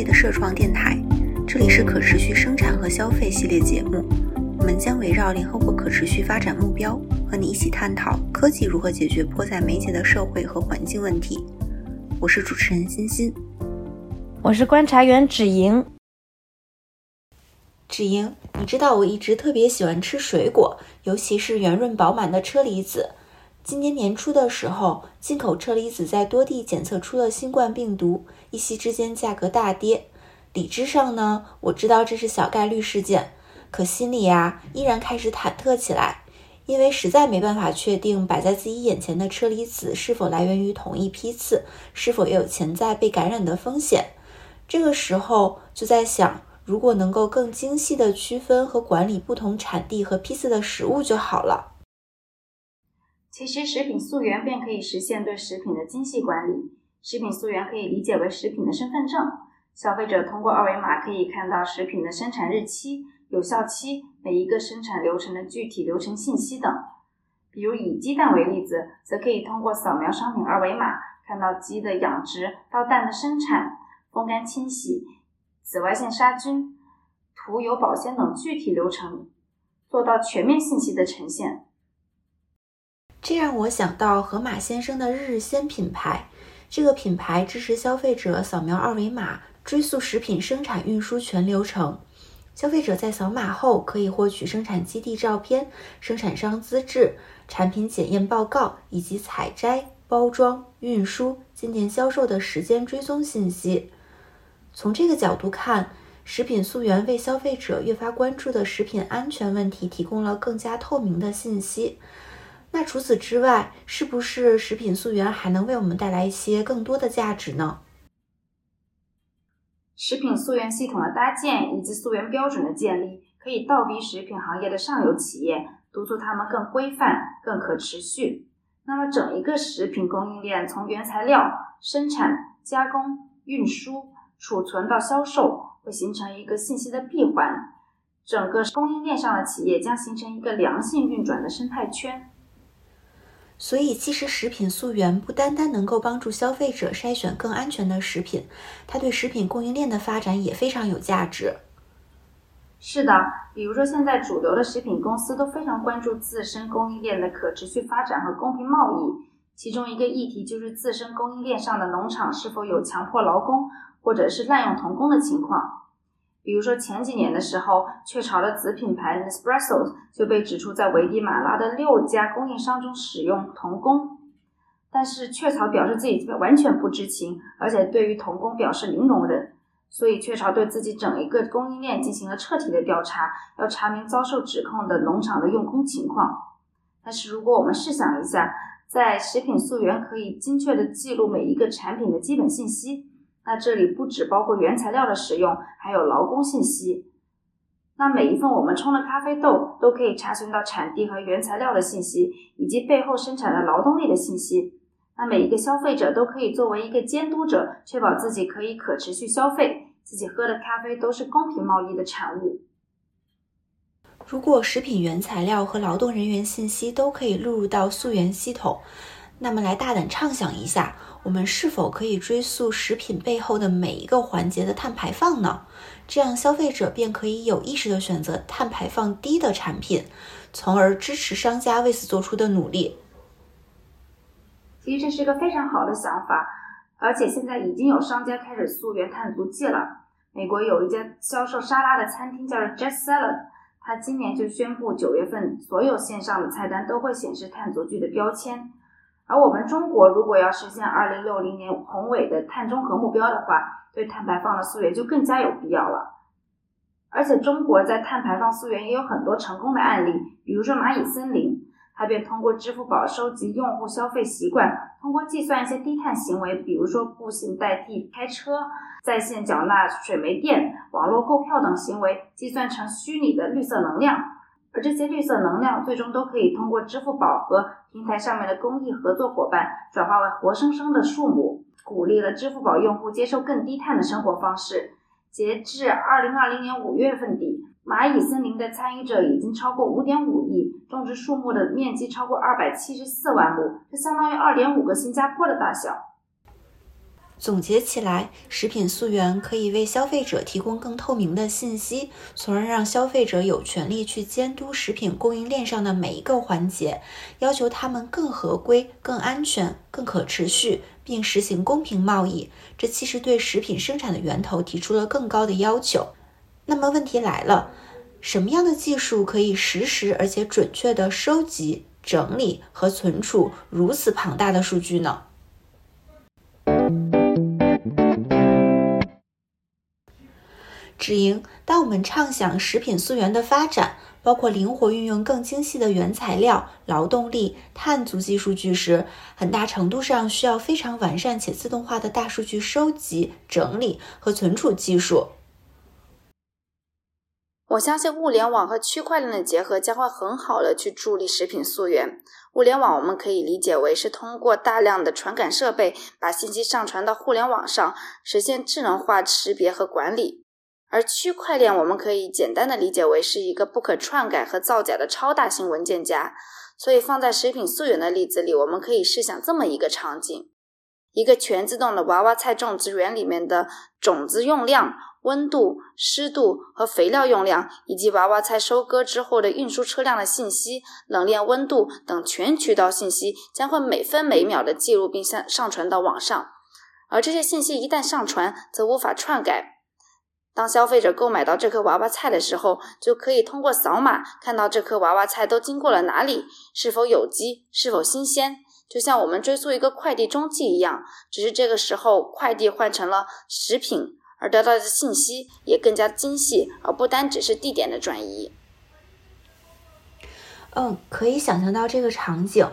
界的社创电台，这里是可持续生产和消费系列节目。我们将围绕联合国可持续发展目标，和你一起探讨科技如何解决迫在眉睫的社会和环境问题。我是主持人欣欣，我是观察员芷莹。芷莹，你知道我一直特别喜欢吃水果，尤其是圆润饱满的车厘子。今年年初的时候，进口车厘子在多地检测出了新冠病毒，一夕之间价格大跌。理智上呢，我知道这是小概率事件，可心里呀依然开始忐忑起来，因为实在没办法确定摆在自己眼前的车厘子是否来源于同一批次，是否也有潜在被感染的风险。这个时候就在想，如果能够更精细的区分和管理不同产地和批次的食物就好了。其实，食品溯源便可以实现对食品的精细管理。食品溯源可以理解为食品的身份证，消费者通过二维码可以看到食品的生产日期、有效期、每一个生产流程的具体流程信息等。比如以鸡蛋为例子，则可以通过扫描商品二维码，看到鸡的养殖到蛋的生产、风干清洗、紫外线杀菌、涂油保鲜等具体流程，做到全面信息的呈现。这让我想到盒马先生的日日鲜品牌。这个品牌支持消费者扫描二维码，追溯食品生产运输全流程。消费者在扫码后可以获取生产基地照片、生产商资质、产品检验报告以及采摘、包装、运输、进店销售的时间追踪信息。从这个角度看，食品溯源为消费者越发关注的食品安全问题提供了更加透明的信息。那除此之外，是不是食品溯源还能为我们带来一些更多的价值呢？食品溯源系统的搭建以及溯源标准的建立，可以倒逼食品行业的上游企业，督促他们更规范、更可持续。那么，整一个食品供应链从原材料生产、加工、运输、储存到销售，会形成一个信息的闭环，整个供应链上的企业将形成一个良性运转的生态圈。所以，其实食品溯源不单单能够帮助消费者筛选更安全的食品，它对食品供应链的发展也非常有价值。是的，比如说现在主流的食品公司都非常关注自身供应链的可持续发展和公平贸易，其中一个议题就是自身供应链上的农场是否有强迫劳工或者是滥用童工的情况。比如说前几年的时候，雀巢的子品牌 Nespresso 就被指出在危地马拉的六家供应商中使用童工，但是雀巢表示自己完全不知情，而且对于童工表示零容忍，所以雀巢对自己整一个供应链进行了彻底的调查，要查明遭受指控的农场的用工情况。但是如果我们试想一下，在食品溯源可以精确的记录每一个产品的基本信息。那这里不只包括原材料的使用，还有劳工信息。那每一份我们冲的咖啡豆都可以查询到产地和原材料的信息，以及背后生产的劳动力的信息。那每一个消费者都可以作为一个监督者，确保自己可以可持续消费，自己喝的咖啡都是公平贸易的产物。如果食品原材料和劳动人员信息都可以录入到溯源系统，那么来大胆畅想一下。我们是否可以追溯食品背后的每一个环节的碳排放呢？这样消费者便可以有意识地选择碳排放低的产品，从而支持商家为此做出的努力。其实这是一个非常好的想法，而且现在已经有商家开始溯源碳足迹了。美国有一家销售沙拉的餐厅叫 Just Salad，它今年就宣布九月份所有线上的菜单都会显示碳足迹的标签。而我们中国如果要实现二零六零年宏伟的碳中和目标的话，对碳排放的溯源就更加有必要了。而且中国在碳排放溯源也有很多成功的案例，比如说蚂蚁森林，它便通过支付宝收集用户消费习惯，通过计算一些低碳行为，比如说步行代替开车、在线缴纳水煤电、网络购票等行为，计算成虚拟的绿色能量。而这些绿色能量最终都可以通过支付宝和平台上面的公益合作伙伴转化为活生生的树木，鼓励了支付宝用户接受更低碳的生活方式。截至二零二零年五月份底，蚂蚁森林的参与者已经超过五点五亿，种植树木的面积超过二百七十四万亩，这相当于二点五个新加坡的大小。总结起来，食品溯源可以为消费者提供更透明的信息，从而让消费者有权利去监督食品供应链上的每一个环节，要求他们更合规、更安全、更可持续，并实行公平贸易。这其实对食品生产的源头提出了更高的要求。那么问题来了，什么样的技术可以实时而且准确地收集、整理和存储如此庞大的数据呢？止盈。当我们畅想食品溯源的发展，包括灵活运用更精细的原材料、劳动力、碳足迹数据时，很大程度上需要非常完善且自动化的大数据收集、整理和存储技术。我相信物联网和区块链的结合将会很好的去助力食品溯源。物联网我们可以理解为是通过大量的传感设备把信息上传到互联网上，实现智能化识别和管理。而区块链，我们可以简单的理解为是一个不可篡改和造假的超大型文件夹。所以放在食品溯源的例子里，我们可以试想这么一个场景：一个全自动的娃娃菜种植园里面的种子用量、温度、湿度和肥料用量，以及娃娃菜收割之后的运输车辆的信息、冷链温度等全渠道信息，将会每分每秒的记录并上上传到网上。而这些信息一旦上传，则无法篡改。当消费者购买到这颗娃娃菜的时候，就可以通过扫码看到这颗娃娃菜都经过了哪里，是否有机，是否新鲜，就像我们追溯一个快递踪迹一样。只是这个时候，快递换成了食品，而得到的信息也更加精细，而不单只是地点的转移。嗯，可以想象到这个场景。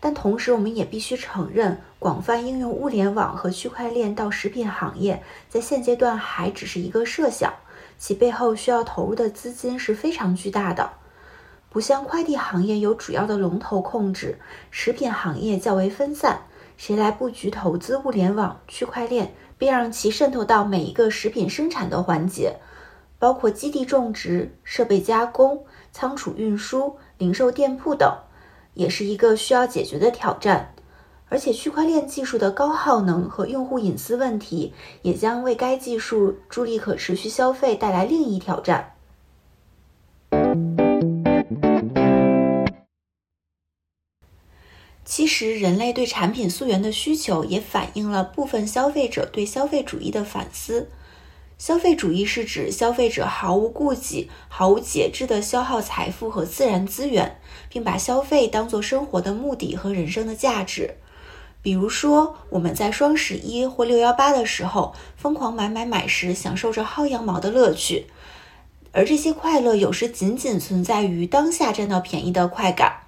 但同时，我们也必须承认，广泛应用物联网和区块链到食品行业，在现阶段还只是一个设想，其背后需要投入的资金是非常巨大的。不像快递行业有主要的龙头控制，食品行业较为分散，谁来布局投资物联网、区块链，并让其渗透到每一个食品生产的环节，包括基地种植、设备加工、仓储运输、零售店铺等。也是一个需要解决的挑战，而且区块链技术的高耗能和用户隐私问题，也将为该技术助力可持续消费带来另一挑战。其实，人类对产品溯源的需求，也反映了部分消费者对消费主义的反思。消费主义是指消费者毫无顾忌、毫无节制地消耗财富和自然资源，并把消费当作生活的目的和人生的价值。比如说，我们在双十一或六幺八的时候疯狂买买买时，享受着薅羊毛的乐趣，而这些快乐有时仅仅存在于当下占到便宜的快感。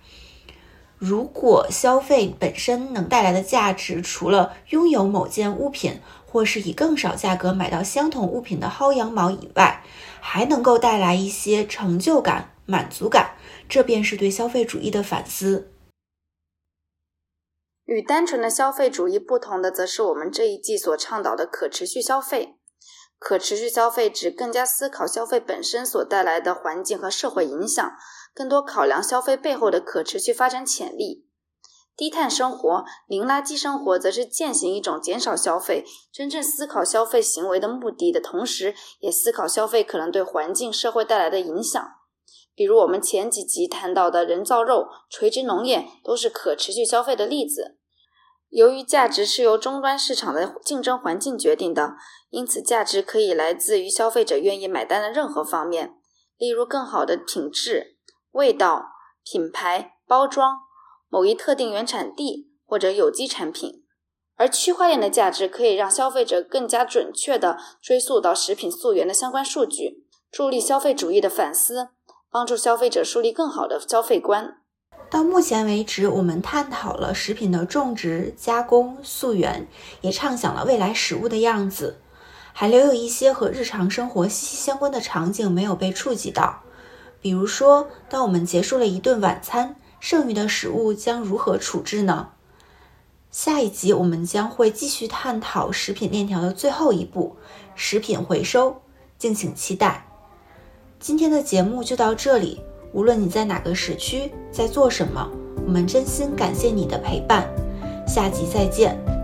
如果消费本身能带来的价值，除了拥有某件物品，或是以更少价格买到相同物品的薅羊毛以外，还能够带来一些成就感、满足感，这便是对消费主义的反思。与单纯的消费主义不同的，则是我们这一季所倡导的可持续消费。可持续消费指更加思考消费本身所带来的环境和社会影响，更多考量消费背后的可持续发展潜力。低碳生活、零垃圾生活，则是践行一种减少消费、真正思考消费行为的目的的同时，也思考消费可能对环境、社会带来的影响。比如我们前几集谈到的人造肉、垂直农业，都是可持续消费的例子。由于价值是由终端市场的竞争环境决定的，因此价值可以来自于消费者愿意买单的任何方面，例如更好的品质、味道、品牌、包装。某一特定原产地或者有机产品，而区块链的价值可以让消费者更加准确地追溯到食品溯源的相关数据，助力消费主义的反思，帮助消费者树立更好的消费观。到目前为止，我们探讨了食品的种植、加工、溯源，也畅想了未来食物的样子，还留有一些和日常生活息息相关的场景没有被触及到，比如说，当我们结束了一顿晚餐。剩余的食物将如何处置呢？下一集我们将会继续探讨食品链条的最后一步——食品回收，敬请期待。今天的节目就到这里，无论你在哪个时区，在做什么，我们真心感谢你的陪伴。下集再见。